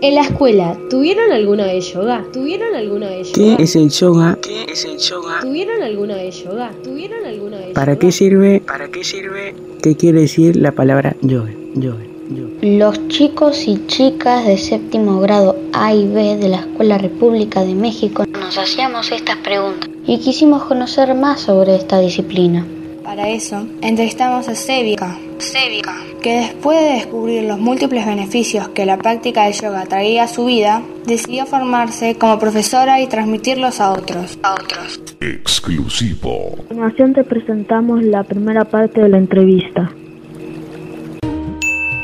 En la escuela, ¿tuvieron alguna vez yoga? ¿Tuvieron alguna vez ¿Qué yoga? es el yoga? ¿Qué es el yoga? ¿Tuvieron alguna vez yoga? ¿Tuvieron alguna vez ¿Para yoga? qué sirve? ¿Para qué sirve? ¿Qué quiere decir la palabra yoga? Yoga, yoga. Los chicos y chicas de séptimo grado A y B de la Escuela República de México nos hacíamos estas preguntas y quisimos conocer más sobre esta disciplina. Para eso, entrevistamos a Sévica, Sévica, que después de descubrir los múltiples beneficios que la práctica del yoga traía a su vida, decidió formarse como profesora y transmitirlos a otros. A otros. Exclusivo. Continuación te presentamos la primera parte de la entrevista.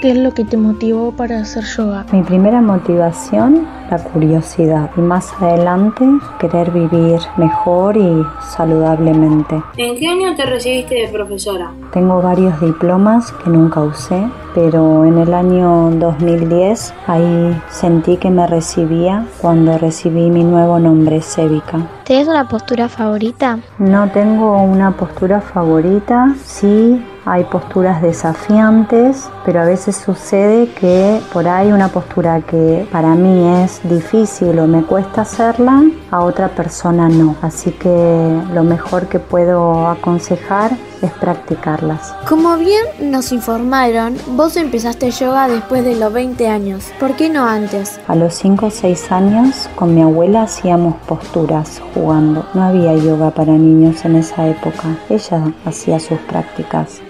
¿Qué es lo que te motivó para hacer yoga? Mi primera motivación, la curiosidad y más adelante querer vivir mejor y saludablemente. ¿En qué año te recibiste de profesora? Tengo varios diplomas que nunca usé, pero en el año 2010 ahí sentí que me recibía cuando recibí mi nuevo nombre, Sévica. ¿Tienes una postura favorita? No tengo una postura favorita, sí hay posturas desafiantes, pero a veces sucede que por ahí una postura que para mí es difícil o me cuesta hacerla, a otra persona no. Así que lo mejor que puedo aconsejar es practicarlas. Como bien nos informaron, vos empezaste yoga después de los 20 años. ¿Por qué no antes? A los 5 o 6 años con mi abuela hacíamos posturas jugando. No había yoga para niños en esa época. Ella hacía sus prácticas.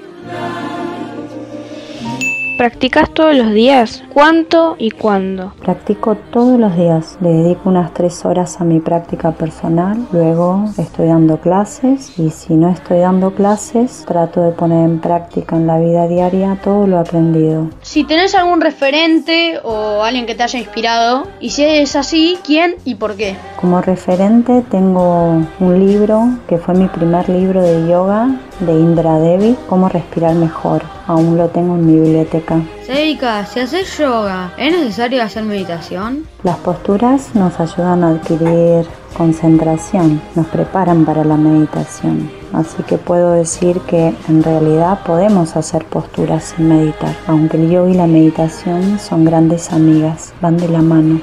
¿Practicas todos los días? ¿Cuánto y cuándo? Practico todos los días, le dedico unas tres horas a mi práctica personal, luego estoy dando clases y si no estoy dando clases trato de poner en práctica en la vida diaria todo lo aprendido. Si tenés algún referente o alguien que te haya inspirado y si es así, ¿quién y por qué? Como referente tengo un libro que fue mi primer libro de yoga de Indra Devi, Cómo respirar mejor. Aún lo tengo en mi biblioteca. Seika, si haces yoga, ¿es necesario hacer meditación? Las posturas nos ayudan a adquirir concentración, nos preparan para la meditación. Así que puedo decir que en realidad podemos hacer posturas sin meditar, aunque el yoga y la meditación son grandes amigas, van de la mano.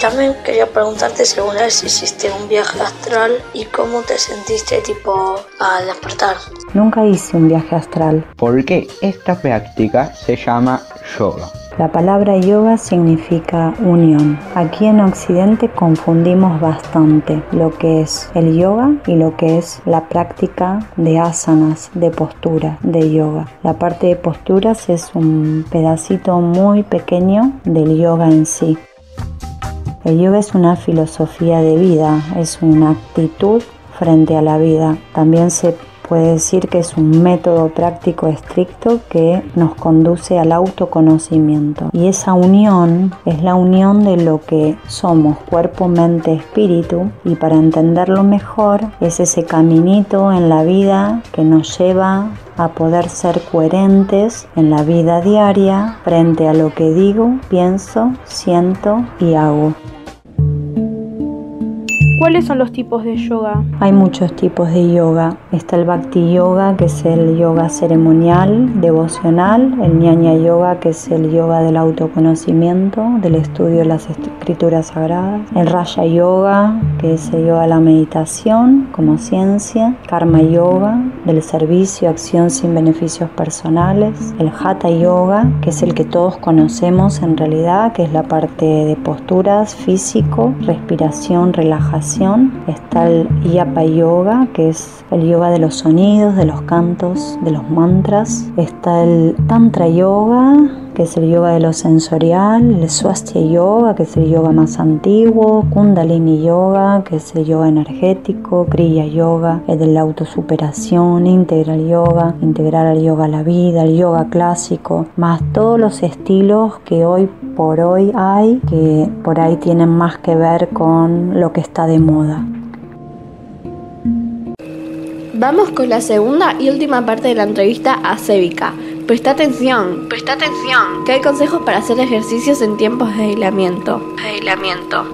También quería preguntarte si alguna vez hiciste un viaje astral y cómo te sentiste tipo al despertar. Nunca hice un viaje astral. Porque esta práctica se llama yoga. La palabra yoga significa unión. Aquí en Occidente confundimos bastante lo que es el yoga y lo que es la práctica de asanas, de postura, de yoga. La parte de posturas es un pedacito muy pequeño del yoga en sí. El yoga es una filosofía de vida, es una actitud frente a la vida. También se puede decir que es un método práctico estricto que nos conduce al autoconocimiento. Y esa unión es la unión de lo que somos, cuerpo, mente, espíritu. Y para entenderlo mejor es ese caminito en la vida que nos lleva a poder ser coherentes en la vida diaria frente a lo que digo, pienso, siento y hago. ¿Cuáles son los tipos de yoga? Hay muchos tipos de yoga. Está el Bhakti Yoga, que es el yoga ceremonial, devocional, el Jnana Yoga, que es el yoga del autoconocimiento, del estudio de las escrituras sagradas, el Raya Yoga, que es el yoga de la meditación como ciencia, Karma Yoga, del servicio, acción sin beneficios personales, el Hatha Yoga, que es el que todos conocemos en realidad, que es la parte de posturas, físico, respiración, relajación está el Yapa Yoga, que es el yoga de los sonidos, de los cantos, de los mantras. Está el Tantra Yoga, que es el yoga de lo sensorial, el Swastika Yoga, que es el yoga más antiguo, Kundalini Yoga, que es el yoga energético, Kriya Yoga, es de la autosuperación, Integral Yoga, integrar al yoga a la vida, el yoga clásico, más todos los estilos que hoy por hoy hay, que por ahí tienen más que ver con lo que está de moda. Vamos con la segunda y última parte de la entrevista a Sévica. Presta atención, presta atención, que hay consejos para hacer ejercicios en tiempos de aislamiento. Aislamiento.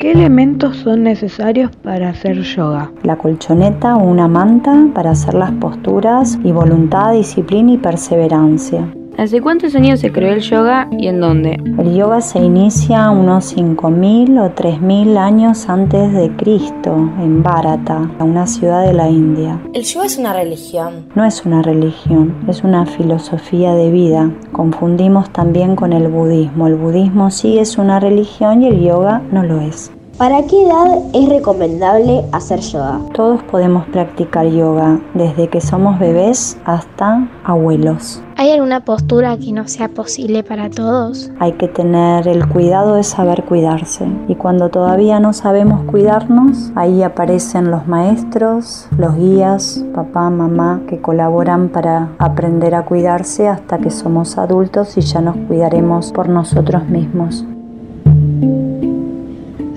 ¿Qué elementos son necesarios para hacer yoga? La colchoneta o una manta para hacer las posturas y voluntad, disciplina y perseverancia. ¿Hace cuántos años se creó el yoga y en dónde? El yoga se inicia unos 5.000 o 3.000 años antes de Cristo en Bharata, una ciudad de la India. ¿El yoga es una religión? No es una religión, es una filosofía de vida. Confundimos también con el budismo. El budismo sí es una religión y el yoga no lo es. ¿Para qué edad es recomendable hacer yoga? Todos podemos practicar yoga, desde que somos bebés hasta abuelos. ¿Hay alguna postura que no sea posible para todos? Hay que tener el cuidado de saber cuidarse. Y cuando todavía no sabemos cuidarnos, ahí aparecen los maestros, los guías, papá, mamá, que colaboran para aprender a cuidarse hasta que somos adultos y ya nos cuidaremos por nosotros mismos.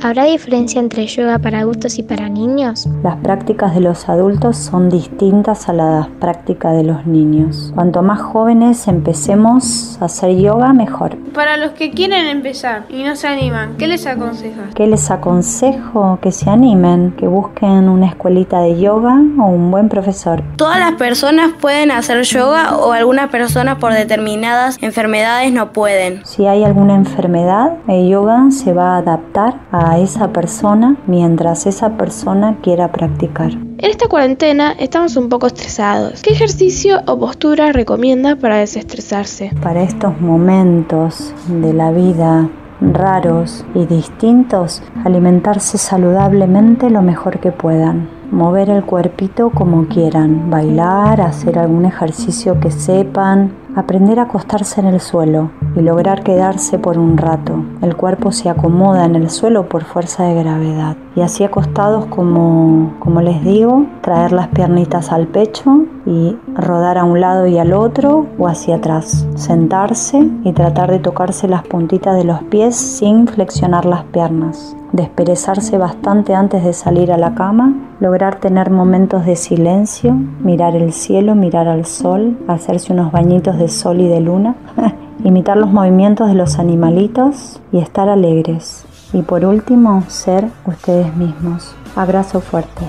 ¿Habrá diferencia entre yoga para adultos y para niños? Las prácticas de los adultos son distintas a las prácticas de los niños. Cuanto más jóvenes empecemos a hacer yoga, mejor. Para los que quieren empezar y no se animan, ¿qué les aconsejas? ¿Qué les aconsejo? Que se animen, que busquen una escuelita de yoga o un buen profesor. ¿Todas las personas pueden hacer yoga o algunas personas por determinadas enfermedades no pueden? Si hay alguna enfermedad, el yoga se va a adaptar a a esa persona mientras esa persona quiera practicar. En esta cuarentena estamos un poco estresados. ¿Qué ejercicio o postura recomienda para desestresarse? Para estos momentos de la vida raros y distintos, alimentarse saludablemente lo mejor que puedan. Mover el cuerpito como quieran, bailar, hacer algún ejercicio que sepan, aprender a acostarse en el suelo y lograr quedarse por un rato. El cuerpo se acomoda en el suelo por fuerza de gravedad. Y así acostados como, como les digo, traer las piernitas al pecho y rodar a un lado y al otro o hacia atrás. Sentarse y tratar de tocarse las puntitas de los pies sin flexionar las piernas desperezarse bastante antes de salir a la cama, lograr tener momentos de silencio, mirar el cielo, mirar al sol, hacerse unos bañitos de sol y de luna, imitar los movimientos de los animalitos y estar alegres. Y por último, ser ustedes mismos. Abrazo fuerte.